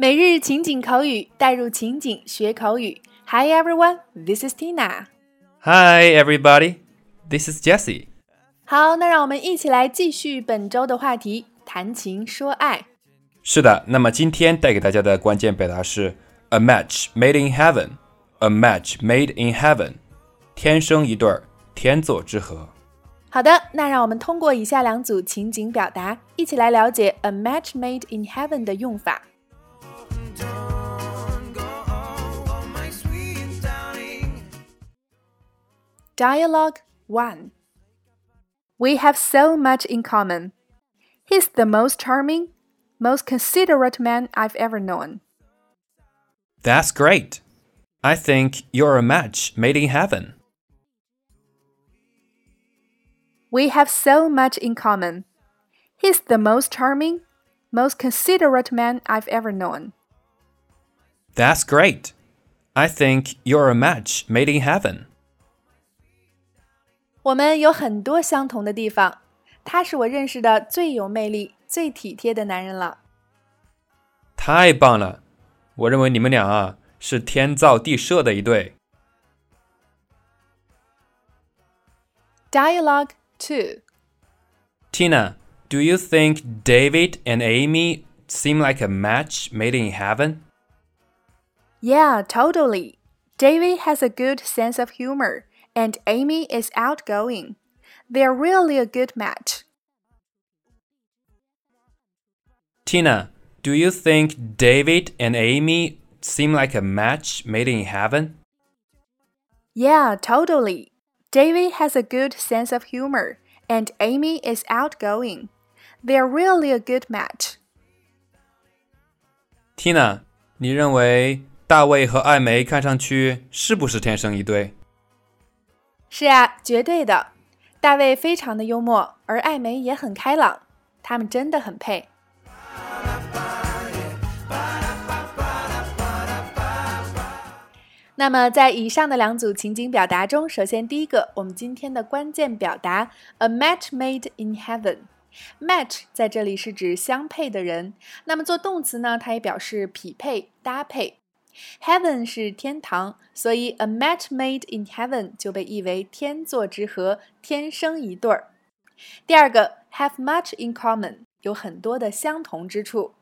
每日情景口语，带入情景学口语。Hi everyone, this is Tina. Hi everybody, this is Jessie. 好，那让我们一起来继续本周的话题——谈情说爱。是的，那么今天带给大家的关键表达是 “a match made in heaven”。A match made in heaven，天生一对儿，天作之合。好的，那让我们通过以下两组情景表达，一起来了解 “a match made in heaven” 的用法。Dialogue 1 We have so much in common. He's the most charming, most considerate man I've ever known. That's great. I think you're a match made in heaven. We have so much in common. He's the most charming, most considerate man I've ever known. That's great. I think you're a match made in heaven. 我们有很多相同的地方。他是我认识的最有魅力、最体贴的男人了。太棒了！我认为你们俩啊是天造地设的一对。Dialogue two. Tina, do you think David and Amy seem like a match made in heaven? Yeah, totally. David has a good sense of humor and Amy is outgoing. They're really a good match. Tina, do you think David and Amy seem like a match made in heaven? Yeah, totally. David has a good sense of humor, and Amy is outgoing. They're really a good match. Tina，你认为大卫和艾梅看上去是不是天生一对？ 是啊，绝对的。大卫非常的幽默，而艾梅也很开朗，他们真的很配。那么，在以上的两组情景表达中，首先第一个，我们今天的关键表达，a match made in heaven。match 在这里是指相配的人，那么做动词呢，它也表示匹配、搭配。Heaven 是天堂，所以 a match made in heaven 就被译为天作之合，天生一对儿。第二个，have much in common 有很多的相同之处。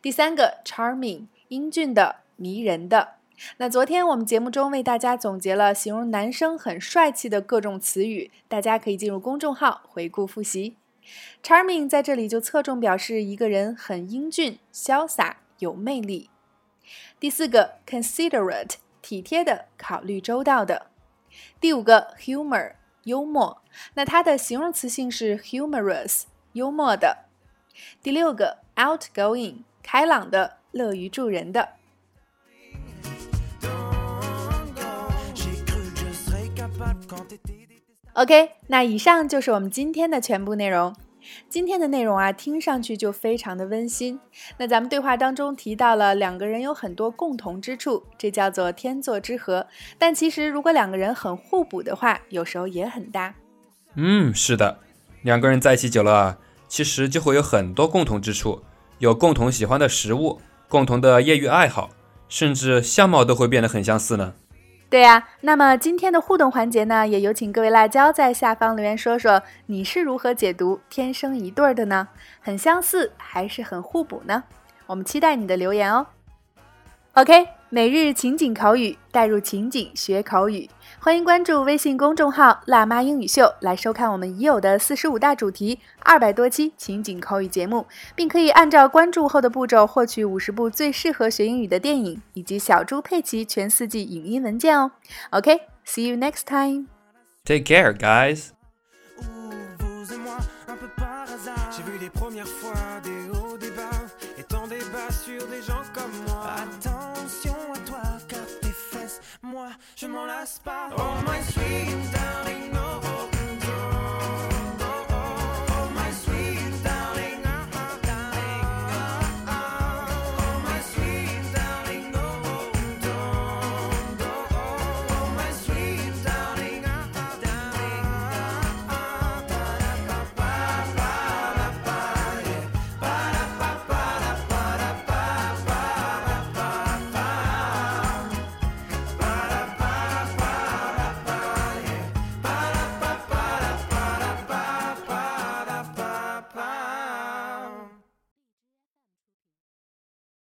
第三个，charming 英俊的、迷人的。那昨天我们节目中为大家总结了形容男生很帅气的各种词语，大家可以进入公众号回顾复习。Charming 在这里就侧重表示一个人很英俊、潇洒、有魅力。第四个，considerate，体贴的，考虑周到的。第五个，humor，幽默，那它的形容词性是 humorous，幽默的。第六个，outgoing，开朗的，乐于助人的。OK，那以上就是我们今天的全部内容。今天的内容啊，听上去就非常的温馨。那咱们对话当中提到了两个人有很多共同之处，这叫做天作之合。但其实如果两个人很互补的话，有时候也很搭。嗯，是的，两个人在一起久了，其实就会有很多共同之处，有共同喜欢的食物，共同的业余爱好，甚至相貌都会变得很相似呢。对呀，那么今天的互动环节呢，也有请各位辣椒在下方留言说说你是如何解读天生一对儿的呢？很相似还是很互补呢？我们期待你的留言哦。OK，每日情景口语，带入情景学口语。欢迎关注微信公众号“辣妈英语秀”来收看我们已有的四十五大主题、二百多期情景口语节目，并可以按照关注后的步骤获取五十部最适合学英语的电影以及小猪佩奇全四季影音文件哦。OK，see you next time. Take care, guys. J'ai vu les premières fois des hauts, des bas, et tant des bas sur des gens comme moi. Attention à toi, car tes fesses, moi, je m'en lasse pas. Oh my sweet.